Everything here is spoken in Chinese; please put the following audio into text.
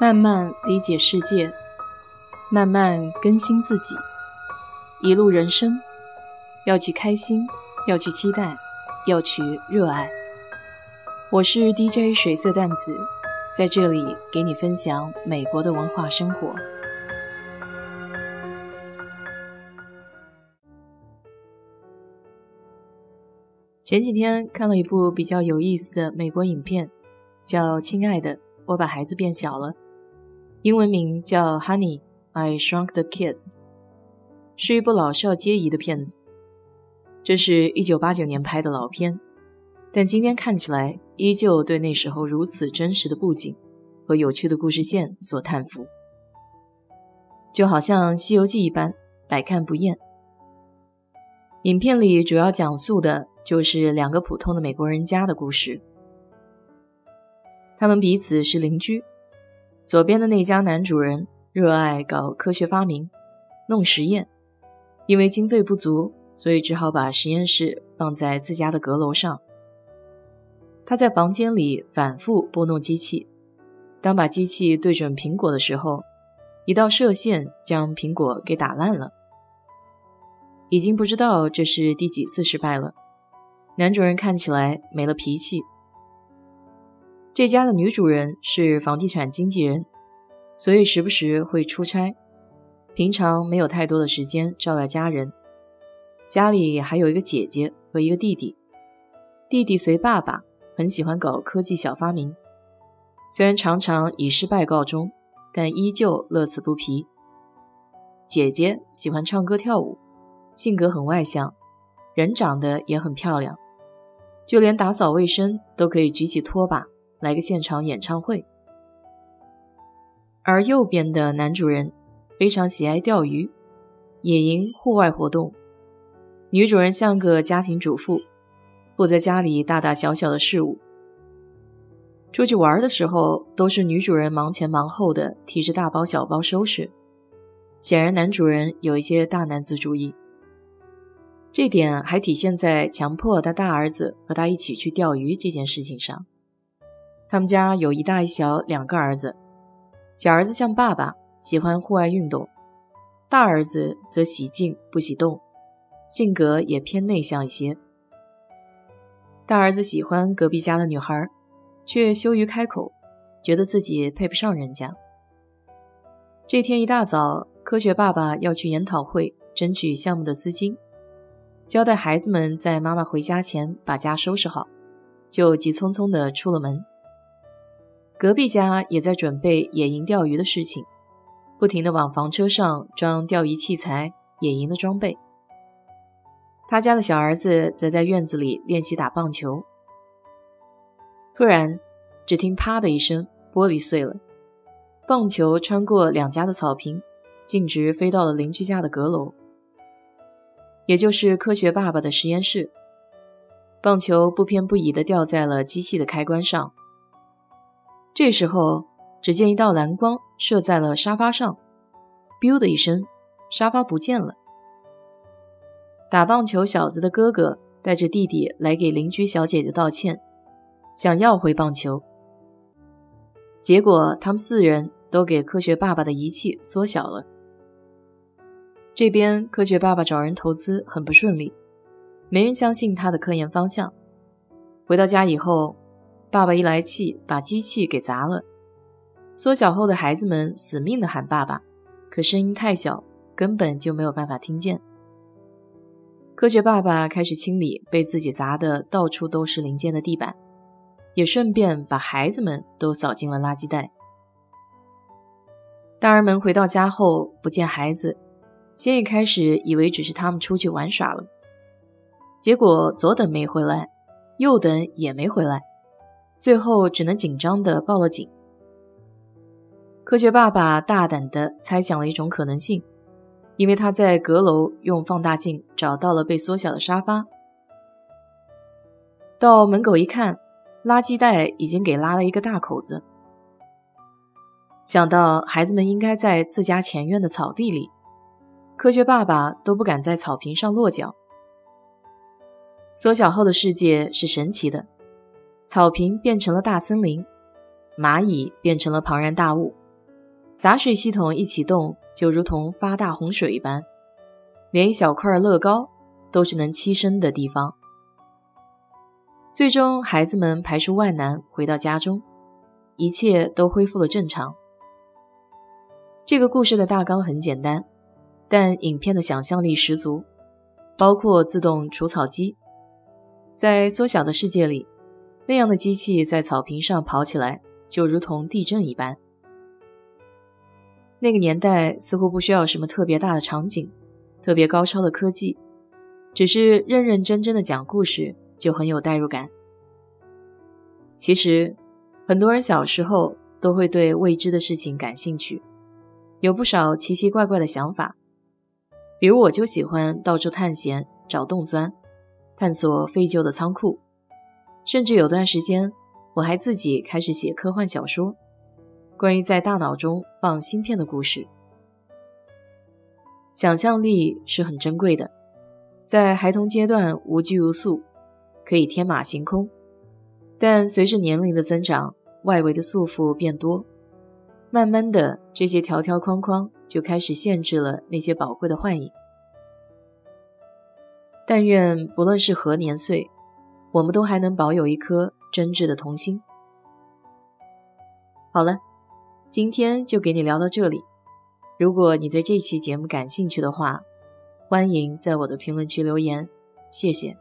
慢慢理解世界，慢慢更新自己。一路人生，要去开心，要去期待，要去热爱。我是 DJ 水色淡子，在这里给你分享美国的文化生活。前几天看了一部比较有意思的美国影片，叫《亲爱的，我把孩子变小了》。英文名叫《Honey, I Shrunk the Kids》，是一部老少皆宜的片子。这是一九八九年拍的老片，但今天看起来依旧对那时候如此真实的布景和有趣的故事线所叹服，就好像《西游记》一般，百看不厌。影片里主要讲述的就是两个普通的美国人家的故事，他们彼此是邻居。左边的那家男主人热爱搞科学发明，弄实验，因为经费不足，所以只好把实验室放在自家的阁楼上。他在房间里反复拨弄机器，当把机器对准苹果的时候，一道射线将苹果给打烂了。已经不知道这是第几次失败了。男主人看起来没了脾气。这家的女主人是房地产经纪人，所以时不时会出差，平常没有太多的时间招待家人。家里还有一个姐姐和一个弟弟，弟弟随爸爸，很喜欢搞科技小发明，虽然常常以失败告终，但依旧乐此不疲。姐姐喜欢唱歌跳舞，性格很外向，人长得也很漂亮，就连打扫卫生都可以举起拖把。来个现场演唱会，而右边的男主人非常喜爱钓鱼、野营、户外活动。女主人像个家庭主妇，负责家里大大小小的事务。出去玩的时候，都是女主人忙前忙后的提着大包小包收拾。显然，男主人有一些大男子主义，这点还体现在强迫他大儿子和他一起去钓鱼这件事情上。他们家有一大一小两个儿子，小儿子像爸爸，喜欢户外运动；大儿子则喜静不喜动，性格也偏内向一些。大儿子喜欢隔壁家的女孩，却羞于开口，觉得自己配不上人家。这天一大早，科学爸爸要去研讨会争取项目的资金，交代孩子们在妈妈回家前把家收拾好，就急匆匆地出了门。隔壁家也在准备野营钓鱼的事情，不停地往房车上装钓鱼器材、野营的装备。他家的小儿子则在院子里练习打棒球。突然，只听“啪”的一声，玻璃碎了，棒球穿过两家的草坪，径直飞到了邻居家的阁楼，也就是科学爸爸的实验室。棒球不偏不倚地掉在了机器的开关上。这时候，只见一道蓝光射在了沙发上哔的一声，沙发不见了。打棒球小子的哥哥带着弟弟来给邻居小姐姐道歉，想要回棒球。结果他们四人都给科学爸爸的仪器缩小了。这边科学爸爸找人投资很不顺利，没人相信他的科研方向。回到家以后。爸爸一来气，把机器给砸了。缩小后的孩子们死命的喊爸爸，可声音太小，根本就没有办法听见。科学爸爸开始清理被自己砸的到处都是零件的地板，也顺便把孩子们都扫进了垃圾袋。大人们回到家后不见孩子，先一开始以为只是他们出去玩耍了，结果左等没回来，右等也没回来。最后只能紧张地报了警。科学爸爸大胆地猜想了一种可能性，因为他在阁楼用放大镜找到了被缩小的沙发。到门口一看，垃圾袋已经给拉了一个大口子。想到孩子们应该在自家前院的草地里，科学爸爸都不敢在草坪上落脚。缩小后的世界是神奇的。草坪变成了大森林，蚂蚁变成了庞然大物，洒水系统一启动，就如同发大洪水一般，连一小块乐高都是能栖身的地方。最终，孩子们排除万难回到家中，一切都恢复了正常。这个故事的大纲很简单，但影片的想象力十足，包括自动除草机，在缩小的世界里，那样的机器在草坪上跑起来，就如同地震一般。那个年代似乎不需要什么特别大的场景，特别高超的科技，只是认认真真的讲故事就很有代入感。其实，很多人小时候都会对未知的事情感兴趣，有不少奇奇怪怪的想法。比如，我就喜欢到处探险、找洞钻、探索废旧的仓库，甚至有段时间，我还自己开始写科幻小说。关于在大脑中放芯片的故事，想象力是很珍贵的。在孩童阶段无拘无束，可以天马行空，但随着年龄的增长，外围的束缚变多，慢慢的，这些条条框框就开始限制了那些宝贵的幻影。但愿不论是何年岁，我们都还能保有一颗真挚的童心。好了。今天就给你聊到这里。如果你对这期节目感兴趣的话，欢迎在我的评论区留言，谢谢。